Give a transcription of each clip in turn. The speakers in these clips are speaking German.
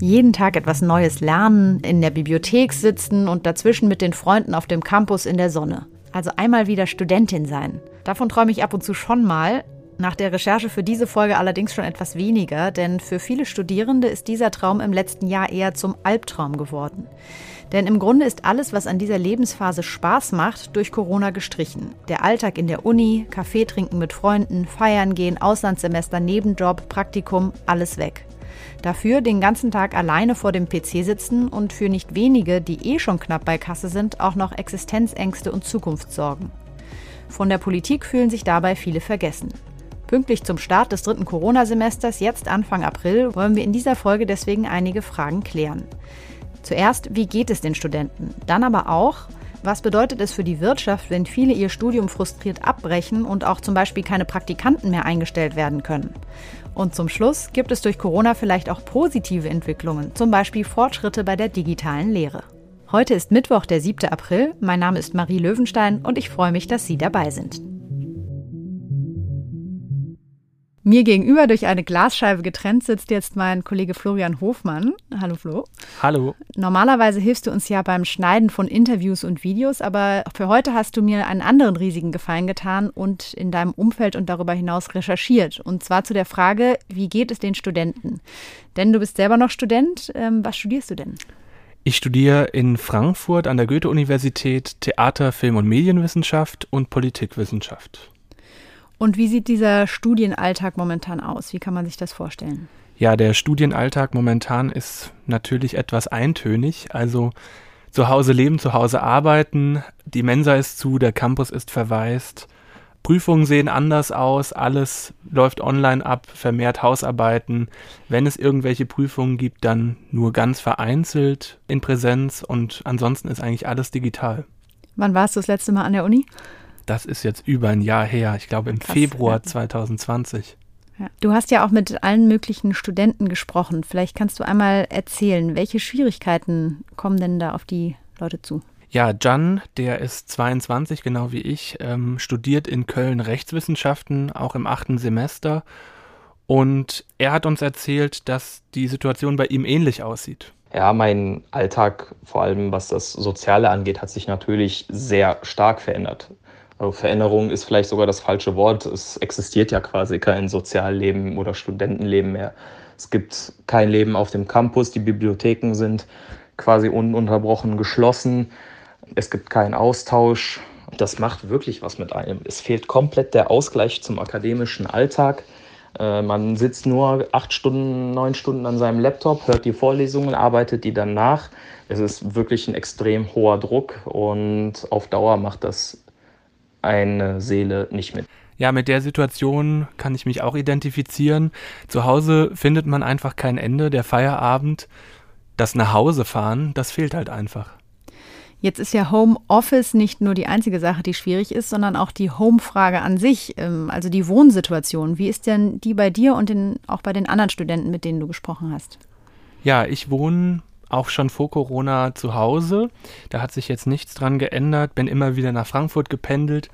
jeden Tag etwas Neues lernen, in der Bibliothek sitzen und dazwischen mit den Freunden auf dem Campus in der Sonne. Also einmal wieder Studentin sein. Davon träume ich ab und zu schon mal. Nach der Recherche für diese Folge allerdings schon etwas weniger, denn für viele Studierende ist dieser Traum im letzten Jahr eher zum Albtraum geworden. Denn im Grunde ist alles, was an dieser Lebensphase Spaß macht, durch Corona gestrichen. Der Alltag in der Uni, Kaffee trinken mit Freunden, feiern gehen, Auslandssemester, Nebenjob, Praktikum, alles weg. Dafür den ganzen Tag alleine vor dem PC sitzen und für nicht wenige, die eh schon knapp bei Kasse sind, auch noch Existenzängste und Zukunftssorgen. Von der Politik fühlen sich dabei viele vergessen. Pünktlich zum Start des dritten Corona-Semesters, jetzt Anfang April, wollen wir in dieser Folge deswegen einige Fragen klären. Zuerst, wie geht es den Studenten? Dann aber auch, was bedeutet es für die Wirtschaft, wenn viele ihr Studium frustriert abbrechen und auch zum Beispiel keine Praktikanten mehr eingestellt werden können? Und zum Schluss gibt es durch Corona vielleicht auch positive Entwicklungen, zum Beispiel Fortschritte bei der digitalen Lehre. Heute ist Mittwoch, der 7. April. Mein Name ist Marie Löwenstein und ich freue mich, dass Sie dabei sind. Mir gegenüber durch eine Glasscheibe getrennt sitzt jetzt mein Kollege Florian Hofmann. Hallo Flo. Hallo. Normalerweise hilfst du uns ja beim Schneiden von Interviews und Videos, aber für heute hast du mir einen anderen riesigen Gefallen getan und in deinem Umfeld und darüber hinaus recherchiert. Und zwar zu der Frage, wie geht es den Studenten? Denn du bist selber noch Student. Ähm, was studierst du denn? Ich studiere in Frankfurt an der Goethe-Universität Theater, Film- und Medienwissenschaft und Politikwissenschaft. Und wie sieht dieser Studienalltag momentan aus? Wie kann man sich das vorstellen? Ja, der Studienalltag momentan ist natürlich etwas eintönig. Also zu Hause leben, zu Hause arbeiten, die Mensa ist zu, der Campus ist verwaist. Prüfungen sehen anders aus, alles läuft online ab, vermehrt Hausarbeiten. Wenn es irgendwelche Prüfungen gibt, dann nur ganz vereinzelt in Präsenz und ansonsten ist eigentlich alles digital. Wann warst du das letzte Mal an der Uni? Das ist jetzt über ein Jahr her, ich glaube im Krass, Februar ja. 2020. Ja. Du hast ja auch mit allen möglichen Studenten gesprochen. Vielleicht kannst du einmal erzählen, welche Schwierigkeiten kommen denn da auf die Leute zu? Ja, Jan, der ist 22, genau wie ich, ähm, studiert in Köln Rechtswissenschaften, auch im achten Semester. Und er hat uns erzählt, dass die Situation bei ihm ähnlich aussieht. Ja, mein Alltag, vor allem was das Soziale angeht, hat sich natürlich sehr stark verändert. Also Veränderung ist vielleicht sogar das falsche Wort. Es existiert ja quasi kein Sozialleben oder Studentenleben mehr. Es gibt kein Leben auf dem Campus. Die Bibliotheken sind quasi ununterbrochen geschlossen. Es gibt keinen Austausch. Das macht wirklich was mit einem. Es fehlt komplett der Ausgleich zum akademischen Alltag. Äh, man sitzt nur acht Stunden, neun Stunden an seinem Laptop, hört die Vorlesungen, arbeitet die dann nach. Es ist wirklich ein extrem hoher Druck und auf Dauer macht das eine Seele nicht mit. Ja, mit der Situation kann ich mich auch identifizieren. Zu Hause findet man einfach kein Ende. Der Feierabend, das Nachhausefahren, das fehlt halt einfach. Jetzt ist ja Homeoffice nicht nur die einzige Sache, die schwierig ist, sondern auch die Home-Frage an sich, ähm, also die Wohnsituation. Wie ist denn die bei dir und den, auch bei den anderen Studenten, mit denen du gesprochen hast? Ja, ich wohne auch schon vor Corona zu Hause. Da hat sich jetzt nichts dran geändert. Bin immer wieder nach Frankfurt gependelt.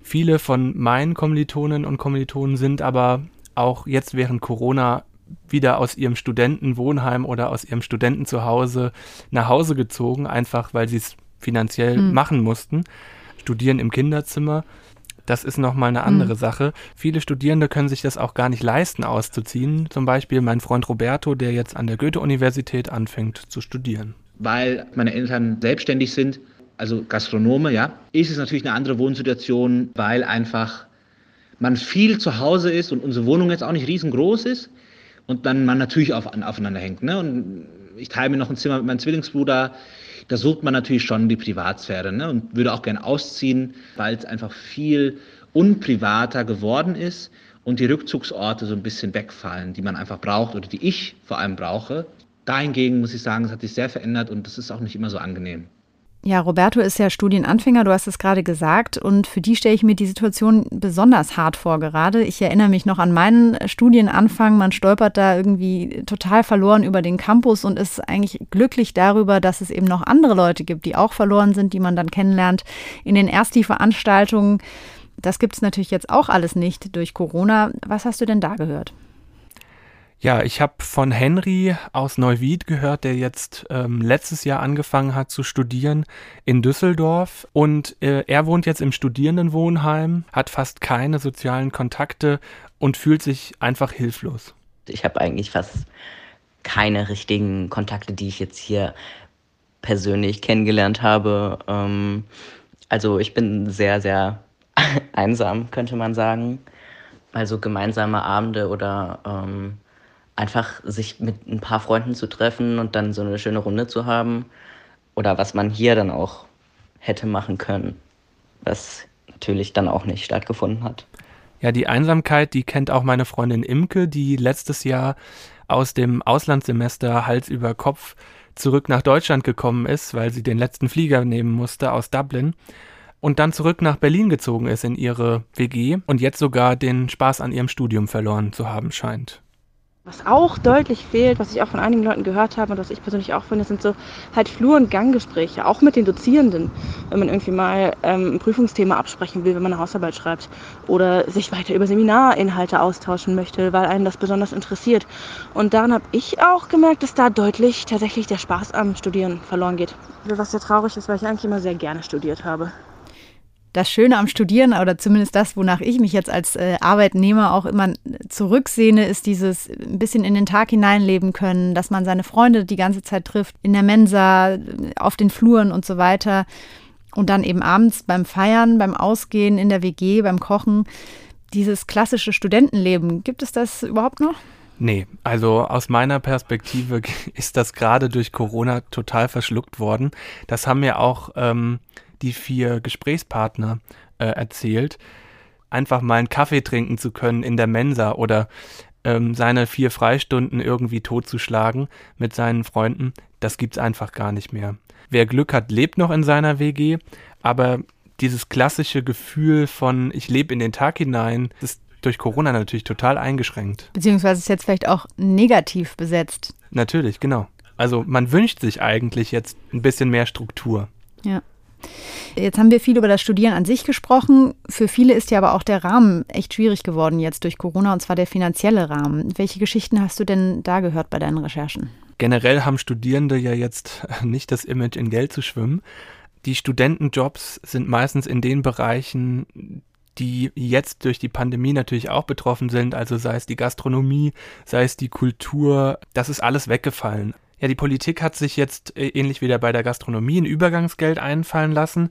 Viele von meinen Kommilitonen und Kommilitonen sind aber auch jetzt während Corona wieder aus ihrem Studentenwohnheim oder aus ihrem Studentenzuhause nach Hause gezogen, einfach weil sie es finanziell mhm. machen mussten. Studieren im Kinderzimmer das ist nochmal eine andere mhm. Sache. Viele Studierende können sich das auch gar nicht leisten, auszuziehen. Zum Beispiel mein Freund Roberto, der jetzt an der Goethe-Universität anfängt zu studieren. Weil meine Eltern selbstständig sind, also Gastronome, ja, ist es natürlich eine andere Wohnsituation, weil einfach man viel zu Hause ist und unsere Wohnung jetzt auch nicht riesengroß ist und dann man natürlich auf, aufeinander hängt. Ne? Und ich teile mir noch ein Zimmer mit meinem Zwillingsbruder da sucht man natürlich schon die Privatsphäre ne? und würde auch gern ausziehen, weil es einfach viel unprivater geworden ist und die Rückzugsorte so ein bisschen wegfallen, die man einfach braucht oder die ich vor allem brauche. Dahingegen muss ich sagen, es hat sich sehr verändert und das ist auch nicht immer so angenehm. Ja, Roberto ist ja Studienanfänger, du hast es gerade gesagt, und für die stelle ich mir die Situation besonders hart vor gerade. Ich erinnere mich noch an meinen Studienanfang, man stolpert da irgendwie total verloren über den Campus und ist eigentlich glücklich darüber, dass es eben noch andere Leute gibt, die auch verloren sind, die man dann kennenlernt in den Ersti-Veranstaltungen. Das gibt es natürlich jetzt auch alles nicht durch Corona. Was hast du denn da gehört? Ja, ich habe von Henry aus Neuwied gehört, der jetzt ähm, letztes Jahr angefangen hat zu studieren in Düsseldorf. Und äh, er wohnt jetzt im Studierendenwohnheim, hat fast keine sozialen Kontakte und fühlt sich einfach hilflos. Ich habe eigentlich fast keine richtigen Kontakte, die ich jetzt hier persönlich kennengelernt habe. Ähm, also ich bin sehr, sehr einsam, könnte man sagen. Also gemeinsame Abende oder ähm, einfach sich mit ein paar Freunden zu treffen und dann so eine schöne Runde zu haben. Oder was man hier dann auch hätte machen können, was natürlich dann auch nicht stattgefunden hat. Ja, die Einsamkeit, die kennt auch meine Freundin Imke, die letztes Jahr aus dem Auslandssemester Hals über Kopf zurück nach Deutschland gekommen ist, weil sie den letzten Flieger nehmen musste aus Dublin und dann zurück nach Berlin gezogen ist in ihre WG und jetzt sogar den Spaß an ihrem Studium verloren zu haben scheint. Was auch deutlich fehlt, was ich auch von einigen Leuten gehört habe und was ich persönlich auch finde, sind so halt Flur- und Ganggespräche, auch mit den Dozierenden, wenn man irgendwie mal ähm, ein Prüfungsthema absprechen will, wenn man eine Hausarbeit schreibt oder sich weiter über Seminarinhalte austauschen möchte, weil einen das besonders interessiert. Und daran habe ich auch gemerkt, dass da deutlich tatsächlich der Spaß am Studieren verloren geht. Was sehr traurig ist, weil ich eigentlich immer sehr gerne studiert habe das Schöne am Studieren oder zumindest das, wonach ich mich jetzt als äh, Arbeitnehmer auch immer zurücksehne, ist dieses ein bisschen in den Tag hineinleben können, dass man seine Freunde die ganze Zeit trifft, in der Mensa, auf den Fluren und so weiter. Und dann eben abends beim Feiern, beim Ausgehen, in der WG, beim Kochen. Dieses klassische Studentenleben, gibt es das überhaupt noch? Nee, also aus meiner Perspektive ist das gerade durch Corona total verschluckt worden. Das haben mir auch ähm, die vier Gesprächspartner äh, erzählt, einfach mal einen Kaffee trinken zu können in der Mensa oder ähm, seine vier Freistunden irgendwie totzuschlagen mit seinen Freunden, das gibt's einfach gar nicht mehr. Wer Glück hat, lebt noch in seiner WG, aber dieses klassische Gefühl von ich lebe in den Tag hinein, ist durch Corona natürlich total eingeschränkt. Beziehungsweise ist jetzt vielleicht auch negativ besetzt. Natürlich, genau. Also man wünscht sich eigentlich jetzt ein bisschen mehr Struktur. Ja. Jetzt haben wir viel über das Studieren an sich gesprochen. Für viele ist ja aber auch der Rahmen echt schwierig geworden jetzt durch Corona, und zwar der finanzielle Rahmen. Welche Geschichten hast du denn da gehört bei deinen Recherchen? Generell haben Studierende ja jetzt nicht das Image, in Geld zu schwimmen. Die Studentenjobs sind meistens in den Bereichen, die jetzt durch die Pandemie natürlich auch betroffen sind, also sei es die Gastronomie, sei es die Kultur, das ist alles weggefallen. Ja, die Politik hat sich jetzt äh, ähnlich wie bei der Gastronomie ein Übergangsgeld einfallen lassen,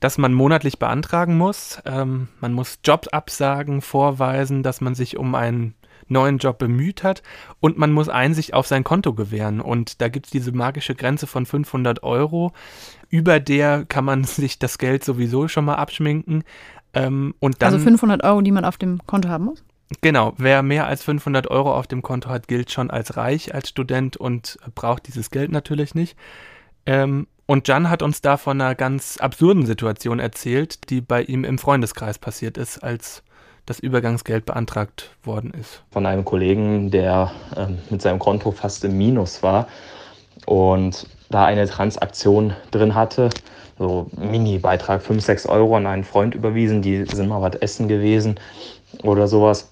das man monatlich beantragen muss. Ähm, man muss Jobabsagen vorweisen, dass man sich um einen neuen Job bemüht hat und man muss Einsicht auf sein Konto gewähren. Und da gibt es diese magische Grenze von 500 Euro. Über der kann man sich das Geld sowieso schon mal abschminken. Ähm, und dann, also 500 Euro, die man auf dem Konto haben muss? Genau, wer mehr als 500 Euro auf dem Konto hat, gilt schon als reich, als Student und braucht dieses Geld natürlich nicht. Ähm, und Jan hat uns da von einer ganz absurden Situation erzählt, die bei ihm im Freundeskreis passiert ist, als das Übergangsgeld beantragt worden ist. Von einem Kollegen, der ähm, mit seinem Konto fast im Minus war und da eine Transaktion drin hatte, so Mini-Beitrag 5, 6 Euro an einen Freund überwiesen, die sind mal was essen gewesen oder sowas.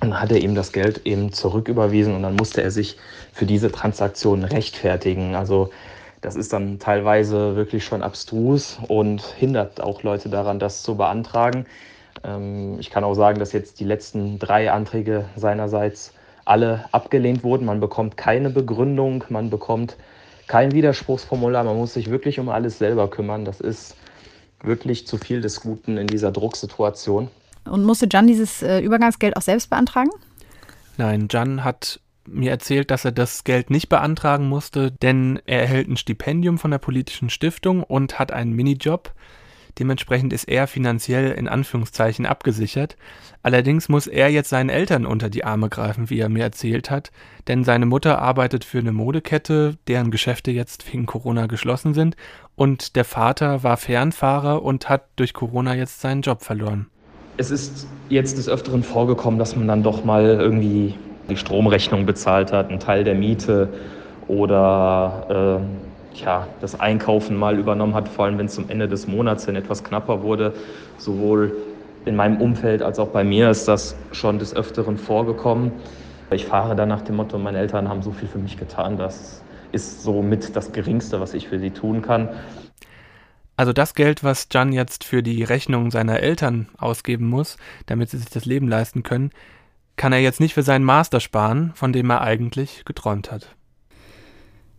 Dann hat er ihm das Geld eben zurücküberwiesen und dann musste er sich für diese Transaktion rechtfertigen. Also das ist dann teilweise wirklich schon abstrus und hindert auch Leute daran, das zu beantragen. Ähm, ich kann auch sagen, dass jetzt die letzten drei Anträge seinerseits alle abgelehnt wurden. Man bekommt keine Begründung, man bekommt kein Widerspruchsformular, man muss sich wirklich um alles selber kümmern. Das ist wirklich zu viel des Guten in dieser Drucksituation. Und musste Jan dieses äh, Übergangsgeld auch selbst beantragen? Nein, Jan hat mir erzählt, dass er das Geld nicht beantragen musste, denn er erhält ein Stipendium von der politischen Stiftung und hat einen Minijob. Dementsprechend ist er finanziell in Anführungszeichen abgesichert. Allerdings muss er jetzt seinen Eltern unter die Arme greifen, wie er mir erzählt hat, denn seine Mutter arbeitet für eine Modekette, deren Geschäfte jetzt wegen Corona geschlossen sind, und der Vater war Fernfahrer und hat durch Corona jetzt seinen Job verloren es ist jetzt des Öfteren vorgekommen, dass man dann doch mal irgendwie die Stromrechnung bezahlt hat, einen Teil der Miete oder äh, ja, das Einkaufen mal übernommen hat, vor allem wenn es zum Ende des Monats hin etwas knapper wurde, sowohl in meinem Umfeld als auch bei mir ist das schon des Öfteren vorgekommen. Ich fahre dann nach dem Motto, meine Eltern haben so viel für mich getan, das ist somit das Geringste, was ich für sie tun kann. Also das Geld, was Jan jetzt für die Rechnung seiner Eltern ausgeben muss, damit sie sich das Leben leisten können, kann er jetzt nicht für seinen Master sparen, von dem er eigentlich geträumt hat.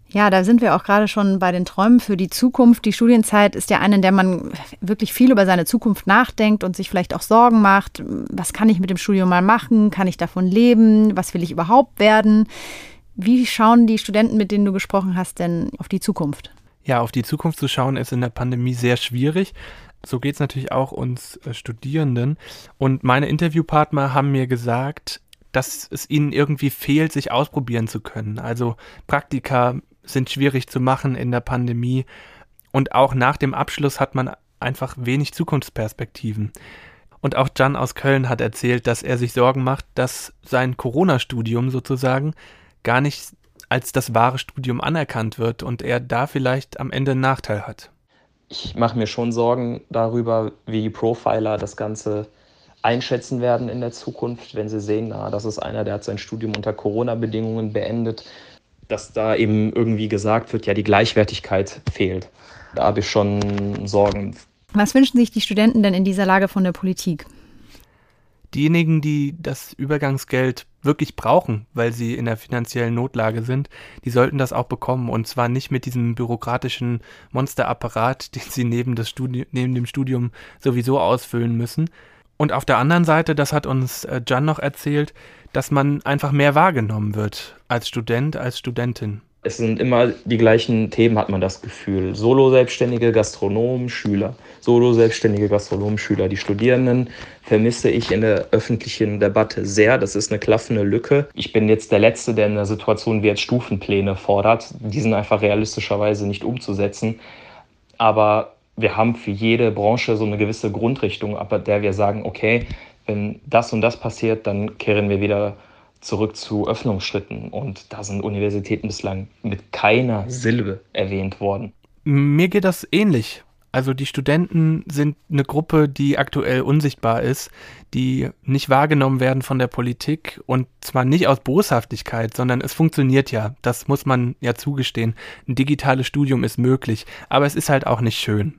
Ja, da sind wir auch gerade schon bei den Träumen für die Zukunft. Die Studienzeit ist ja eine, in der man wirklich viel über seine Zukunft nachdenkt und sich vielleicht auch Sorgen macht. Was kann ich mit dem Studium mal machen? Kann ich davon leben? Was will ich überhaupt werden? Wie schauen die Studenten, mit denen du gesprochen hast, denn auf die Zukunft? Ja, auf die Zukunft zu schauen ist in der Pandemie sehr schwierig. So geht es natürlich auch uns äh, Studierenden. Und meine Interviewpartner haben mir gesagt, dass es ihnen irgendwie fehlt, sich ausprobieren zu können. Also Praktika sind schwierig zu machen in der Pandemie. Und auch nach dem Abschluss hat man einfach wenig Zukunftsperspektiven. Und auch Jan aus Köln hat erzählt, dass er sich Sorgen macht, dass sein Corona-Studium sozusagen gar nicht als das wahre Studium anerkannt wird und er da vielleicht am Ende einen Nachteil hat. Ich mache mir schon Sorgen darüber, wie die Profiler das Ganze einschätzen werden in der Zukunft, wenn sie sehen, na, das ist einer, der hat sein Studium unter Corona-Bedingungen beendet, dass da eben irgendwie gesagt wird, ja, die Gleichwertigkeit fehlt. Da habe ich schon Sorgen. Was wünschen sich die Studenten denn in dieser Lage von der Politik? Diejenigen, die das Übergangsgeld wirklich brauchen, weil sie in der finanziellen Notlage sind, die sollten das auch bekommen und zwar nicht mit diesem bürokratischen Monsterapparat, den sie neben, das Studi neben dem Studium sowieso ausfüllen müssen. Und auf der anderen Seite, das hat uns äh, Jan noch erzählt, dass man einfach mehr wahrgenommen wird als Student, als Studentin es sind immer die gleichen Themen, hat man das Gefühl. Solo-Selbstständige, Gastronomen, Schüler. Solo-Selbstständige, Gastronomen, Schüler. Die Studierenden vermisse ich in der öffentlichen Debatte sehr. Das ist eine klaffende Lücke. Ich bin jetzt der Letzte, der in einer Situation wie jetzt Stufenpläne fordert. Die sind einfach realistischerweise nicht umzusetzen. Aber wir haben für jede Branche so eine gewisse Grundrichtung, ab der wir sagen, okay, wenn das und das passiert, dann kehren wir wieder zurück zu Öffnungsschritten. Und da sind Universitäten bislang mit keiner Silbe erwähnt worden. Mir geht das ähnlich. Also die Studenten sind eine Gruppe, die aktuell unsichtbar ist, die nicht wahrgenommen werden von der Politik und zwar nicht aus Boshaftigkeit, sondern es funktioniert ja. Das muss man ja zugestehen. Ein digitales Studium ist möglich, aber es ist halt auch nicht schön,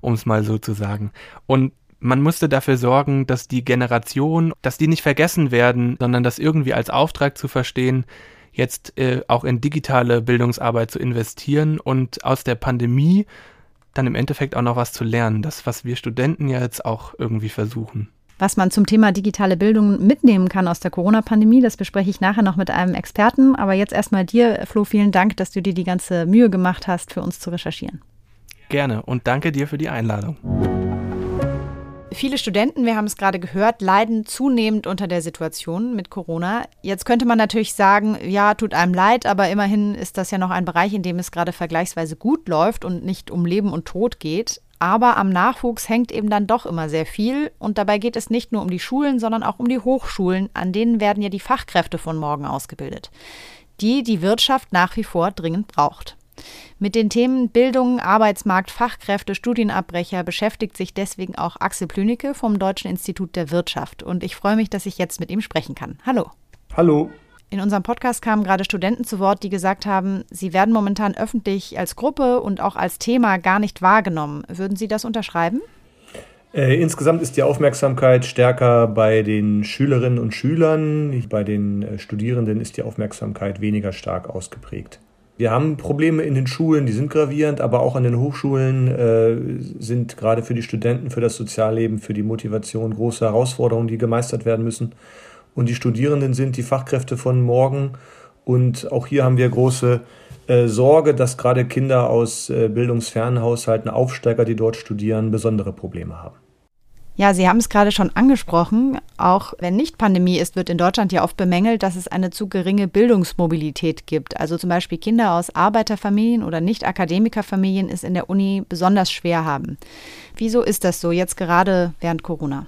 um es mal so zu sagen. Und man musste dafür sorgen, dass die Generation, dass die nicht vergessen werden, sondern das irgendwie als Auftrag zu verstehen, jetzt äh, auch in digitale Bildungsarbeit zu investieren und aus der Pandemie dann im Endeffekt auch noch was zu lernen. Das, was wir Studenten ja jetzt auch irgendwie versuchen. Was man zum Thema digitale Bildung mitnehmen kann aus der Corona-Pandemie, das bespreche ich nachher noch mit einem Experten. Aber jetzt erstmal dir, Flo, vielen Dank, dass du dir die ganze Mühe gemacht hast, für uns zu recherchieren. Gerne und danke dir für die Einladung. Viele Studenten, wir haben es gerade gehört, leiden zunehmend unter der Situation mit Corona. Jetzt könnte man natürlich sagen, ja, tut einem leid, aber immerhin ist das ja noch ein Bereich, in dem es gerade vergleichsweise gut läuft und nicht um Leben und Tod geht. Aber am Nachwuchs hängt eben dann doch immer sehr viel. Und dabei geht es nicht nur um die Schulen, sondern auch um die Hochschulen. An denen werden ja die Fachkräfte von morgen ausgebildet, die die Wirtschaft nach wie vor dringend braucht. Mit den Themen Bildung, Arbeitsmarkt, Fachkräfte, Studienabbrecher beschäftigt sich deswegen auch Axel Plünecke vom Deutschen Institut der Wirtschaft. Und ich freue mich, dass ich jetzt mit ihm sprechen kann. Hallo. Hallo. In unserem Podcast kamen gerade Studenten zu Wort, die gesagt haben, sie werden momentan öffentlich als Gruppe und auch als Thema gar nicht wahrgenommen. Würden Sie das unterschreiben? Äh, insgesamt ist die Aufmerksamkeit stärker bei den Schülerinnen und Schülern. Bei den äh, Studierenden ist die Aufmerksamkeit weniger stark ausgeprägt. Wir haben Probleme in den Schulen, die sind gravierend, aber auch an den Hochschulen äh, sind gerade für die Studenten, für das Sozialleben, für die Motivation große Herausforderungen, die gemeistert werden müssen. Und die Studierenden sind die Fachkräfte von morgen. Und auch hier haben wir große äh, Sorge, dass gerade Kinder aus äh, bildungsfernen Haushalten, Aufsteiger, die dort studieren, besondere Probleme haben. Ja, Sie haben es gerade schon angesprochen. Auch wenn nicht Pandemie ist, wird in Deutschland ja oft bemängelt, dass es eine zu geringe Bildungsmobilität gibt. Also zum Beispiel Kinder aus Arbeiterfamilien oder Nicht-Akademikerfamilien es in der Uni besonders schwer haben. Wieso ist das so jetzt gerade während Corona?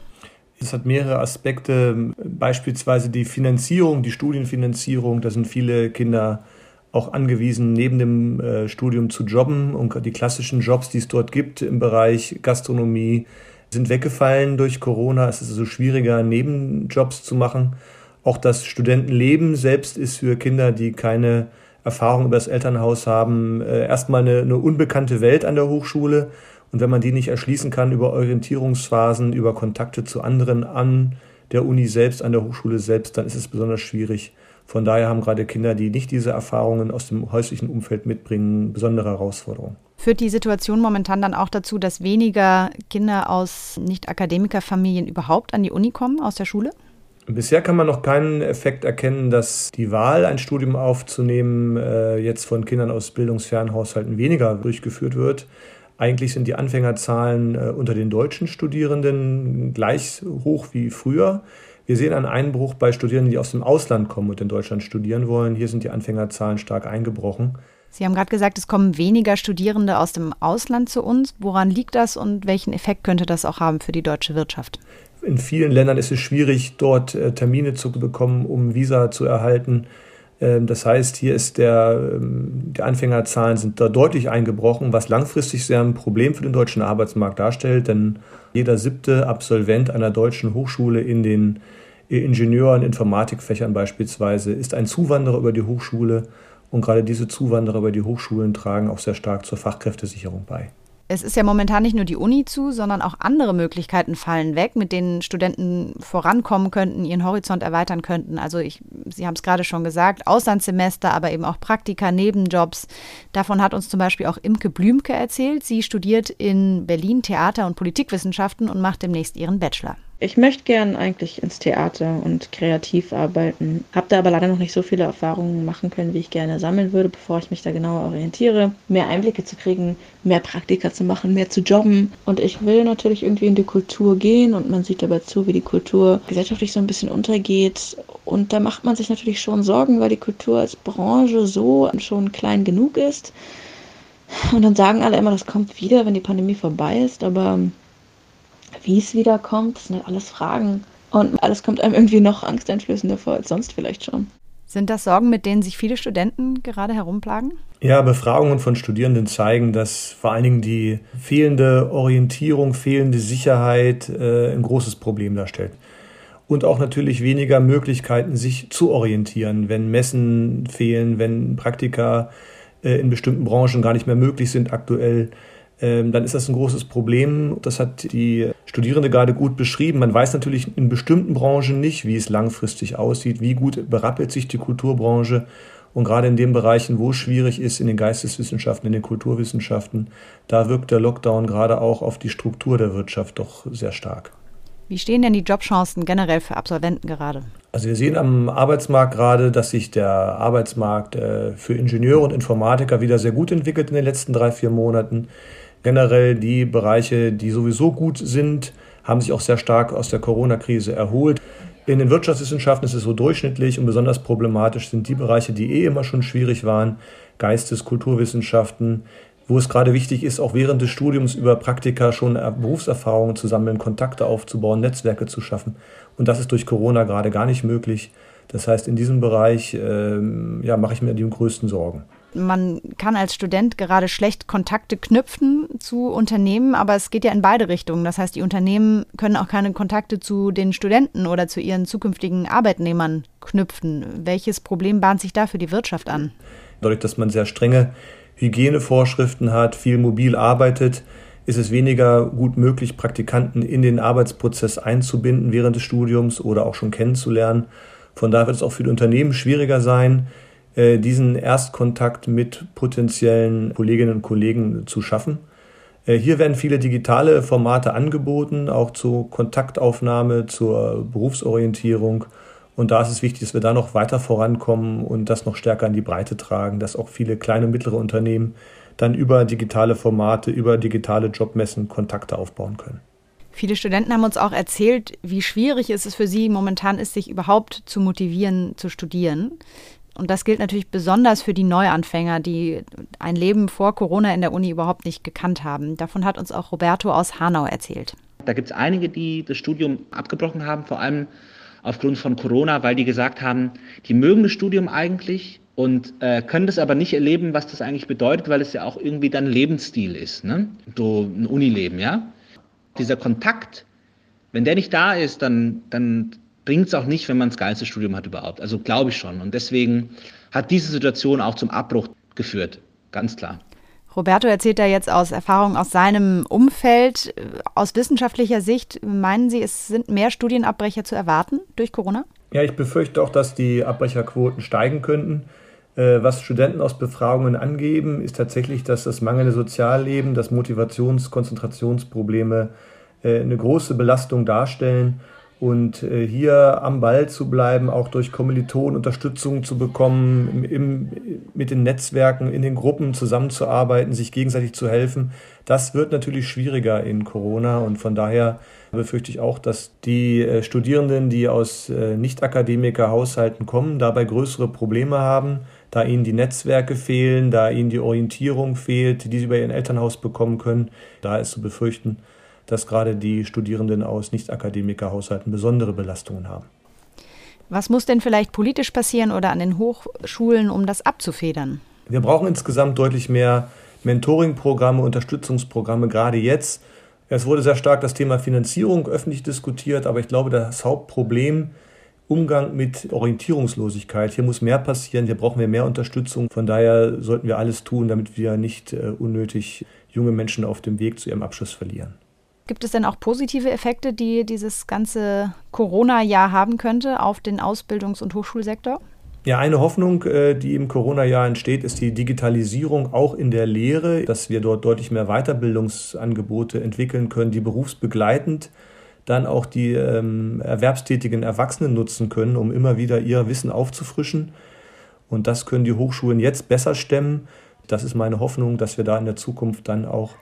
Es hat mehrere Aspekte, beispielsweise die Finanzierung, die Studienfinanzierung. Da sind viele Kinder auch angewiesen, neben dem äh, Studium zu jobben und die klassischen Jobs, die es dort gibt im Bereich Gastronomie, sind weggefallen durch Corona. Es ist also schwieriger, Nebenjobs zu machen. Auch das Studentenleben selbst ist für Kinder, die keine Erfahrung über das Elternhaus haben, äh, erstmal eine, eine unbekannte Welt an der Hochschule. Und wenn man die nicht erschließen kann über Orientierungsphasen, über Kontakte zu anderen an der Uni selbst, an der Hochschule selbst, dann ist es besonders schwierig. Von daher haben gerade Kinder, die nicht diese Erfahrungen aus dem häuslichen Umfeld mitbringen, besondere Herausforderungen. Führt die Situation momentan dann auch dazu, dass weniger Kinder aus Nicht-Akademikerfamilien überhaupt an die Uni kommen, aus der Schule? Bisher kann man noch keinen Effekt erkennen, dass die Wahl, ein Studium aufzunehmen, äh, jetzt von Kindern aus bildungsfernen Haushalten weniger durchgeführt wird. Eigentlich sind die Anfängerzahlen äh, unter den deutschen Studierenden gleich hoch wie früher. Wir sehen einen Einbruch bei Studierenden, die aus dem Ausland kommen und in Deutschland studieren wollen. Hier sind die Anfängerzahlen stark eingebrochen. Sie haben gerade gesagt, es kommen weniger Studierende aus dem Ausland zu uns. Woran liegt das und welchen Effekt könnte das auch haben für die deutsche Wirtschaft? In vielen Ländern ist es schwierig, dort äh, Termine zu bekommen, um Visa zu erhalten. Ähm, das heißt, hier ist der, ähm, die Anfängerzahlen sind da deutlich eingebrochen, was langfristig sehr ein Problem für den deutschen Arbeitsmarkt darstellt, denn jeder siebte Absolvent einer deutschen Hochschule in den Ingenieur- und Informatikfächern beispielsweise ist ein Zuwanderer über die Hochschule und gerade diese Zuwanderer über die Hochschulen tragen auch sehr stark zur Fachkräftesicherung bei. Es ist ja momentan nicht nur die Uni zu, sondern auch andere Möglichkeiten fallen weg, mit denen Studenten vorankommen könnten, ihren Horizont erweitern könnten. Also ich, Sie haben es gerade schon gesagt, Auslandssemester, aber eben auch Praktika, Nebenjobs. Davon hat uns zum Beispiel auch Imke Blümke erzählt. Sie studiert in Berlin Theater- und Politikwissenschaften und macht demnächst ihren Bachelor. Ich möchte gern eigentlich ins Theater und kreativ arbeiten, habe da aber leider noch nicht so viele Erfahrungen machen können, wie ich gerne sammeln würde, bevor ich mich da genauer orientiere. Mehr Einblicke zu kriegen, mehr Praktika zu machen, mehr zu jobben. Und ich will natürlich irgendwie in die Kultur gehen und man sieht dabei zu, wie die Kultur gesellschaftlich so ein bisschen untergeht. Und da macht man sich natürlich schon Sorgen, weil die Kultur als Branche so schon klein genug ist. Und dann sagen alle immer, das kommt wieder, wenn die Pandemie vorbei ist, aber wie es wiederkommt, das sind halt alles Fragen. Und alles kommt einem irgendwie noch angsteinflößender vor als sonst vielleicht schon. Sind das Sorgen, mit denen sich viele Studenten gerade herumplagen? Ja, Befragungen von Studierenden zeigen, dass vor allen Dingen die fehlende Orientierung, fehlende Sicherheit äh, ein großes Problem darstellt. Und auch natürlich weniger Möglichkeiten, sich zu orientieren, wenn Messen fehlen, wenn Praktika äh, in bestimmten Branchen gar nicht mehr möglich sind aktuell ähm, dann ist das ein großes Problem. Das hat die Studierende gerade gut beschrieben. Man weiß natürlich in bestimmten Branchen nicht, wie es langfristig aussieht, wie gut berappelt sich die Kulturbranche. Und gerade in den Bereichen, wo es schwierig ist, in den Geisteswissenschaften, in den Kulturwissenschaften, da wirkt der Lockdown gerade auch auf die Struktur der Wirtschaft doch sehr stark. Wie stehen denn die Jobchancen generell für Absolventen gerade? Also wir sehen am Arbeitsmarkt gerade, dass sich der Arbeitsmarkt äh, für Ingenieure und Informatiker wieder sehr gut entwickelt in den letzten drei, vier Monaten. Generell die Bereiche, die sowieso gut sind, haben sich auch sehr stark aus der Corona-Krise erholt. In den Wirtschaftswissenschaften ist es so durchschnittlich und besonders problematisch sind die Bereiche, die eh immer schon schwierig waren, Geistes-, Kulturwissenschaften, wo es gerade wichtig ist, auch während des Studiums über Praktika schon Berufserfahrungen zu sammeln, Kontakte aufzubauen, Netzwerke zu schaffen. Und das ist durch Corona gerade gar nicht möglich. Das heißt, in diesem Bereich ähm, ja, mache ich mir die größten Sorgen. Man kann als Student gerade schlecht Kontakte knüpfen zu Unternehmen, aber es geht ja in beide Richtungen. Das heißt, die Unternehmen können auch keine Kontakte zu den Studenten oder zu ihren zukünftigen Arbeitnehmern knüpfen. Welches Problem bahnt sich da für die Wirtschaft an? Dadurch, dass man sehr strenge Hygienevorschriften hat, viel mobil arbeitet, ist es weniger gut möglich, Praktikanten in den Arbeitsprozess einzubinden während des Studiums oder auch schon kennenzulernen. Von daher wird es auch für die Unternehmen schwieriger sein, äh, diesen Erstkontakt mit potenziellen Kolleginnen und Kollegen zu schaffen. Äh, hier werden viele digitale Formate angeboten, auch zur Kontaktaufnahme, zur Berufsorientierung. Und da ist es wichtig, dass wir da noch weiter vorankommen und das noch stärker in die Breite tragen, dass auch viele kleine und mittlere Unternehmen dann über digitale Formate, über digitale Jobmessen Kontakte aufbauen können. Viele Studenten haben uns auch erzählt, wie schwierig es für sie momentan ist, sich überhaupt zu motivieren, zu studieren. Und das gilt natürlich besonders für die Neuanfänger, die ein Leben vor Corona in der Uni überhaupt nicht gekannt haben. Davon hat uns auch Roberto aus Hanau erzählt. Da gibt es einige, die das Studium abgebrochen haben, vor allem aufgrund von Corona, weil die gesagt haben, die mögen das Studium eigentlich und äh, können das aber nicht erleben, was das eigentlich bedeutet, weil es ja auch irgendwie dann Lebensstil ist, ne? so ein Unileben, ja. dieser Kontakt, wenn der nicht da ist, dann, dann bringt es auch nicht, wenn man das geilste Studium hat überhaupt. Also glaube ich schon. Und deswegen hat diese Situation auch zum Abbruch geführt, ganz klar. Roberto erzählt da jetzt aus Erfahrung aus seinem Umfeld. Aus wissenschaftlicher Sicht, meinen Sie, es sind mehr Studienabbrecher zu erwarten durch Corona? Ja, ich befürchte auch, dass die Abbrecherquoten steigen könnten. Äh, was Studenten aus Befragungen angeben, ist tatsächlich, dass das mangelnde Sozialleben, das Motivations-, Konzentrationsprobleme äh, eine große Belastung darstellen. Und äh, hier am Ball zu bleiben, auch durch Kommilitonen Unterstützung zu bekommen, im, im, mit den Netzwerken, in den Gruppen zusammenzuarbeiten, sich gegenseitig zu helfen, das wird natürlich schwieriger in Corona. Und von daher befürchte ich auch, dass die äh, Studierenden, die aus äh, Nicht-Akademiker-Haushalten kommen, dabei größere Probleme haben, da ihnen die Netzwerke fehlen, da ihnen die Orientierung fehlt, die sie über ihren Elternhaus bekommen können. Da ist zu befürchten, dass gerade die Studierenden aus Nicht-Akademiker-Haushalten besondere Belastungen haben. Was muss denn vielleicht politisch passieren oder an den Hochschulen, um das abzufedern? Wir brauchen insgesamt deutlich mehr Mentoring-Programme, Unterstützungsprogramme, gerade jetzt. Es wurde sehr stark das Thema Finanzierung öffentlich diskutiert, aber ich glaube, das Hauptproblem Umgang mit Orientierungslosigkeit. Hier muss mehr passieren, hier brauchen wir mehr Unterstützung. Von daher sollten wir alles tun, damit wir nicht äh, unnötig junge Menschen auf dem Weg zu ihrem Abschluss verlieren. Gibt es denn auch positive Effekte, die dieses ganze Corona-Jahr haben könnte auf den Ausbildungs- und Hochschulsektor? Ja, eine Hoffnung, äh, die im Corona-Jahr entsteht, ist die Digitalisierung auch in der Lehre, dass wir dort deutlich mehr Weiterbildungsangebote entwickeln können, die berufsbegleitend dann auch die ähm, erwerbstätigen Erwachsenen nutzen können, um immer wieder ihr Wissen aufzufrischen. Und das können die Hochschulen jetzt besser stemmen. Das ist meine Hoffnung, dass wir da in der Zukunft dann auch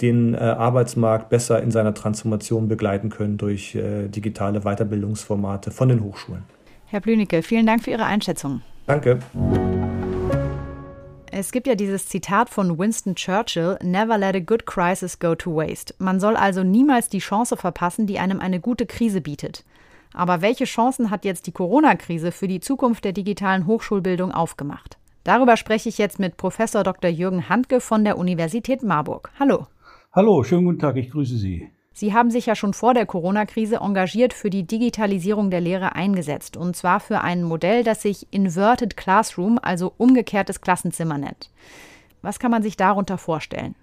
den äh, Arbeitsmarkt besser in seiner Transformation begleiten können durch äh, digitale Weiterbildungsformate von den Hochschulen. Herr Blünicke, vielen Dank für Ihre Einschätzung. Danke. Es gibt ja dieses Zitat von Winston Churchill, Never let a good crisis go to waste. Man soll also niemals die Chance verpassen, die einem eine gute Krise bietet. Aber welche Chancen hat jetzt die Corona-Krise für die Zukunft der digitalen Hochschulbildung aufgemacht? Darüber spreche ich jetzt mit Professor Dr. Jürgen Handke von der Universität Marburg. Hallo. Hallo, schönen guten Tag, ich grüße Sie. Sie haben sich ja schon vor der Corona-Krise engagiert für die Digitalisierung der Lehre eingesetzt. Und zwar für ein Modell, das sich Inverted Classroom, also umgekehrtes Klassenzimmer nennt. Was kann man sich darunter vorstellen?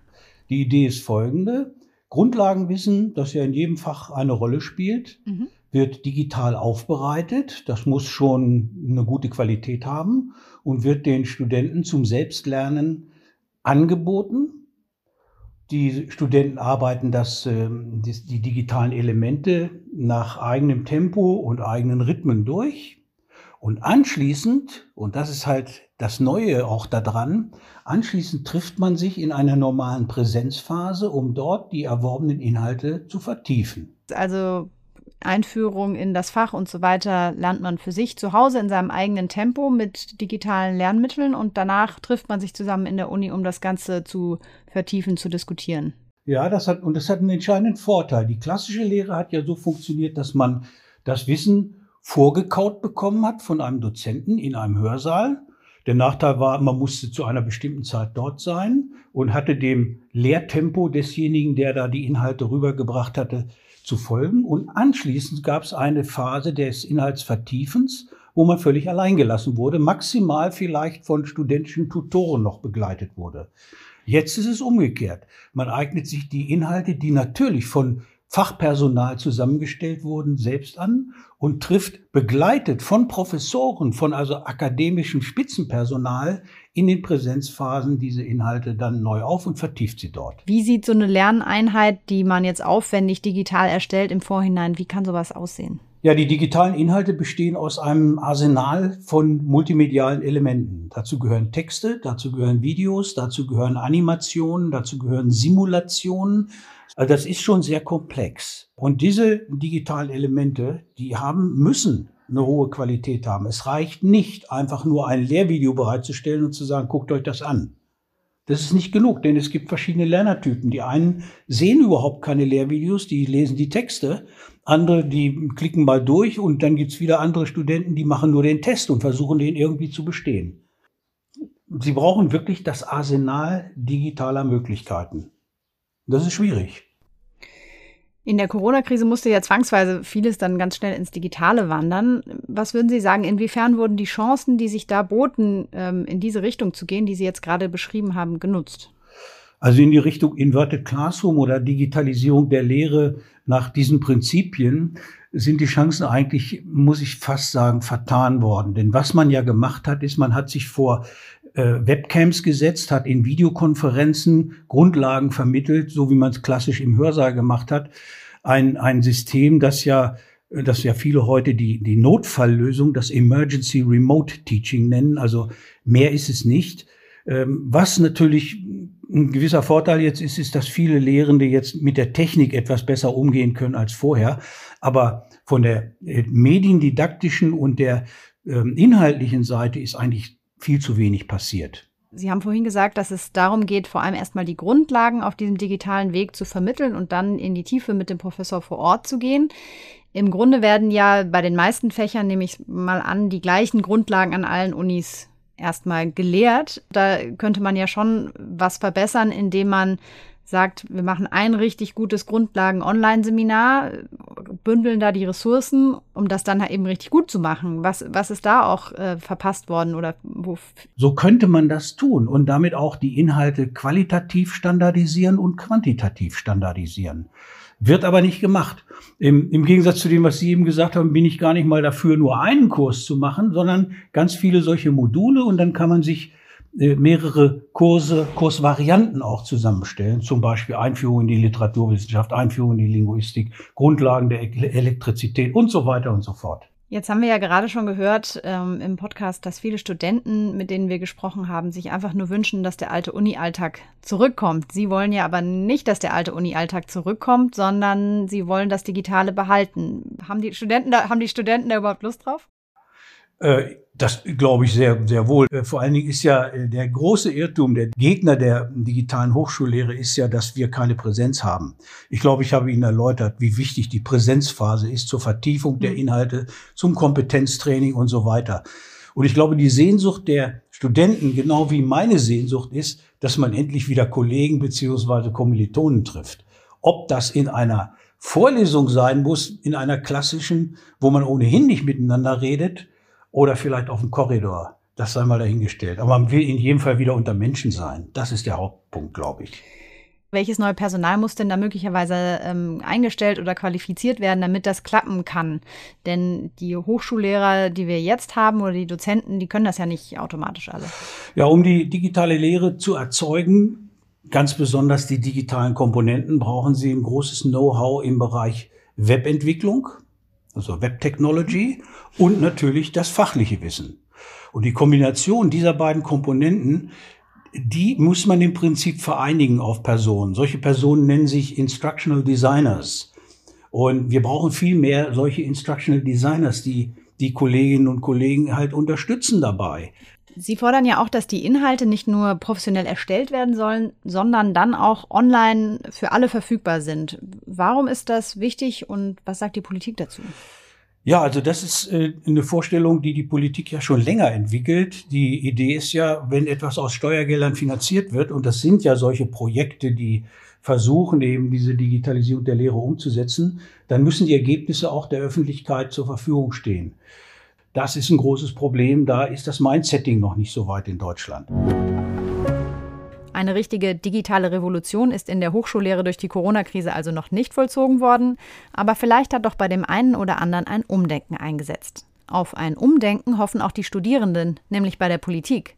Die Idee ist folgende. Grundlagenwissen, das ja in jedem Fach eine Rolle spielt, mhm. wird digital aufbereitet. Das muss schon eine gute Qualität haben und wird den Studenten zum Selbstlernen angeboten die Studenten arbeiten das, ähm, die, die digitalen Elemente nach eigenem Tempo und eigenen Rhythmen durch. Und anschließend, und das ist halt das Neue auch daran, anschließend trifft man sich in einer normalen Präsenzphase, um dort die erworbenen Inhalte zu vertiefen. Also Einführung in das Fach und so weiter lernt man für sich zu Hause in seinem eigenen Tempo mit digitalen Lernmitteln und danach trifft man sich zusammen in der Uni, um das Ganze zu vertiefen, zu diskutieren. Ja, das hat, und das hat einen entscheidenden Vorteil. Die klassische Lehre hat ja so funktioniert, dass man das Wissen vorgekaut bekommen hat von einem Dozenten in einem Hörsaal. Der Nachteil war, man musste zu einer bestimmten Zeit dort sein und hatte dem Lehrtempo desjenigen, der da die Inhalte rübergebracht hatte, zu folgen. Und anschließend gab es eine Phase des Inhaltsvertiefens, wo man völlig allein gelassen wurde, maximal vielleicht von studentischen Tutoren noch begleitet wurde. Jetzt ist es umgekehrt. Man eignet sich die Inhalte, die natürlich von Fachpersonal zusammengestellt wurden, selbst an und trifft begleitet von Professoren, von also akademischem Spitzenpersonal in den Präsenzphasen diese Inhalte dann neu auf und vertieft sie dort. Wie sieht so eine Lerneinheit, die man jetzt aufwendig digital erstellt im Vorhinein, wie kann sowas aussehen? Ja, die digitalen Inhalte bestehen aus einem Arsenal von multimedialen Elementen. Dazu gehören Texte, dazu gehören Videos, dazu gehören Animationen, dazu gehören Simulationen. Also das ist schon sehr komplex. Und diese digitalen Elemente, die haben, müssen eine hohe Qualität haben. Es reicht nicht, einfach nur ein Lehrvideo bereitzustellen und zu sagen, guckt euch das an. Das ist nicht genug, denn es gibt verschiedene Lernertypen. Die einen sehen überhaupt keine Lehrvideos, die lesen die Texte. Andere, die klicken mal durch und dann gibt's wieder andere Studenten, die machen nur den Test und versuchen den irgendwie zu bestehen. Sie brauchen wirklich das Arsenal digitaler Möglichkeiten. Das ist schwierig. In der Corona-Krise musste ja zwangsweise vieles dann ganz schnell ins Digitale wandern. Was würden Sie sagen, inwiefern wurden die Chancen, die sich da boten, ähm, in diese Richtung zu gehen, die Sie jetzt gerade beschrieben haben, genutzt? Also in die Richtung Inverted Classroom oder Digitalisierung der Lehre nach diesen Prinzipien sind die Chancen eigentlich, muss ich fast sagen, vertan worden. Denn was man ja gemacht hat, ist, man hat sich vor Webcams gesetzt, hat in Videokonferenzen Grundlagen vermittelt, so wie man es klassisch im Hörsaal gemacht hat. Ein, ein System, das ja, das ja viele heute die, die Notfalllösung, das Emergency Remote Teaching nennen. Also mehr ist es nicht. Ähm, was natürlich ein gewisser Vorteil jetzt ist, ist, dass viele Lehrende jetzt mit der Technik etwas besser umgehen können als vorher. Aber von der äh, mediendidaktischen und der ähm, inhaltlichen Seite ist eigentlich viel zu wenig passiert. Sie haben vorhin gesagt, dass es darum geht, vor allem erstmal die Grundlagen auf diesem digitalen Weg zu vermitteln und dann in die Tiefe mit dem Professor vor Ort zu gehen. Im Grunde werden ja bei den meisten Fächern, nehme ich mal an, die gleichen Grundlagen an allen Unis erstmal gelehrt. Da könnte man ja schon was verbessern, indem man sagt, wir machen ein richtig gutes Grundlagen-Online-Seminar, bündeln da die Ressourcen, um das dann eben richtig gut zu machen. Was, was ist da auch äh, verpasst worden oder wo? So könnte man das tun und damit auch die Inhalte qualitativ standardisieren und quantitativ standardisieren. Wird aber nicht gemacht. Im, Im Gegensatz zu dem, was Sie eben gesagt haben, bin ich gar nicht mal dafür, nur einen Kurs zu machen, sondern ganz viele solche Module und dann kann man sich mehrere Kurse, Kursvarianten auch zusammenstellen, zum Beispiel Einführung in die Literaturwissenschaft, Einführung in die Linguistik, Grundlagen der Elektrizität und so weiter und so fort. Jetzt haben wir ja gerade schon gehört ähm, im Podcast, dass viele Studenten, mit denen wir gesprochen haben, sich einfach nur wünschen, dass der alte Uni-Alltag zurückkommt. Sie wollen ja aber nicht, dass der alte Uni-Alltag zurückkommt, sondern sie wollen das Digitale behalten. Haben die Studenten da, haben die Studenten da überhaupt Lust drauf? Äh, das glaube ich sehr, sehr wohl. Äh, vor allen Dingen ist ja äh, der große Irrtum der Gegner der digitalen Hochschullehre ist ja, dass wir keine Präsenz haben. Ich glaube, ich habe Ihnen erläutert, wie wichtig die Präsenzphase ist zur Vertiefung der mhm. Inhalte, zum Kompetenztraining und so weiter. Und ich glaube, die Sehnsucht der Studenten, genau wie meine Sehnsucht ist, dass man endlich wieder Kollegen beziehungsweise Kommilitonen trifft. Ob das in einer Vorlesung sein muss, in einer klassischen, wo man ohnehin nicht miteinander redet, oder vielleicht auf dem Korridor. Das sei mal dahingestellt. Aber man will in jedem Fall wieder unter Menschen sein. Das ist der Hauptpunkt, glaube ich. Welches neue Personal muss denn da möglicherweise ähm, eingestellt oder qualifiziert werden, damit das klappen kann? Denn die Hochschullehrer, die wir jetzt haben oder die Dozenten, die können das ja nicht automatisch alle. Ja, um die digitale Lehre zu erzeugen, ganz besonders die digitalen Komponenten, brauchen Sie ein großes Know-how im Bereich Webentwicklung, also Web Technology und natürlich das fachliche Wissen. Und die Kombination dieser beiden Komponenten, die muss man im Prinzip vereinigen auf Personen. Solche Personen nennen sich Instructional Designers. Und wir brauchen viel mehr solche Instructional Designers, die die Kolleginnen und Kollegen halt unterstützen dabei. Sie fordern ja auch, dass die Inhalte nicht nur professionell erstellt werden sollen, sondern dann auch online für alle verfügbar sind. Warum ist das wichtig und was sagt die Politik dazu? Ja, also das ist äh, eine Vorstellung, die die Politik ja schon länger entwickelt. Die Idee ist ja, wenn etwas aus Steuergeldern finanziert wird, und das sind ja solche Projekte, die versuchen eben diese Digitalisierung der Lehre umzusetzen, dann müssen die Ergebnisse auch der Öffentlichkeit zur Verfügung stehen. Das ist ein großes Problem. Da ist das Mindsetting noch nicht so weit in Deutschland. Eine richtige digitale Revolution ist in der Hochschullehre durch die Corona-Krise also noch nicht vollzogen worden, aber vielleicht hat doch bei dem einen oder anderen ein Umdenken eingesetzt. Auf ein Umdenken hoffen auch die Studierenden, nämlich bei der Politik.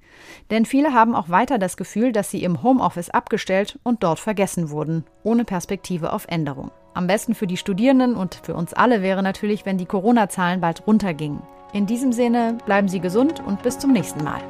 Denn viele haben auch weiter das Gefühl, dass sie im Homeoffice abgestellt und dort vergessen wurden, ohne Perspektive auf Änderung. Am besten für die Studierenden und für uns alle wäre natürlich, wenn die Corona-Zahlen bald runtergingen. In diesem Sinne bleiben Sie gesund und bis zum nächsten Mal.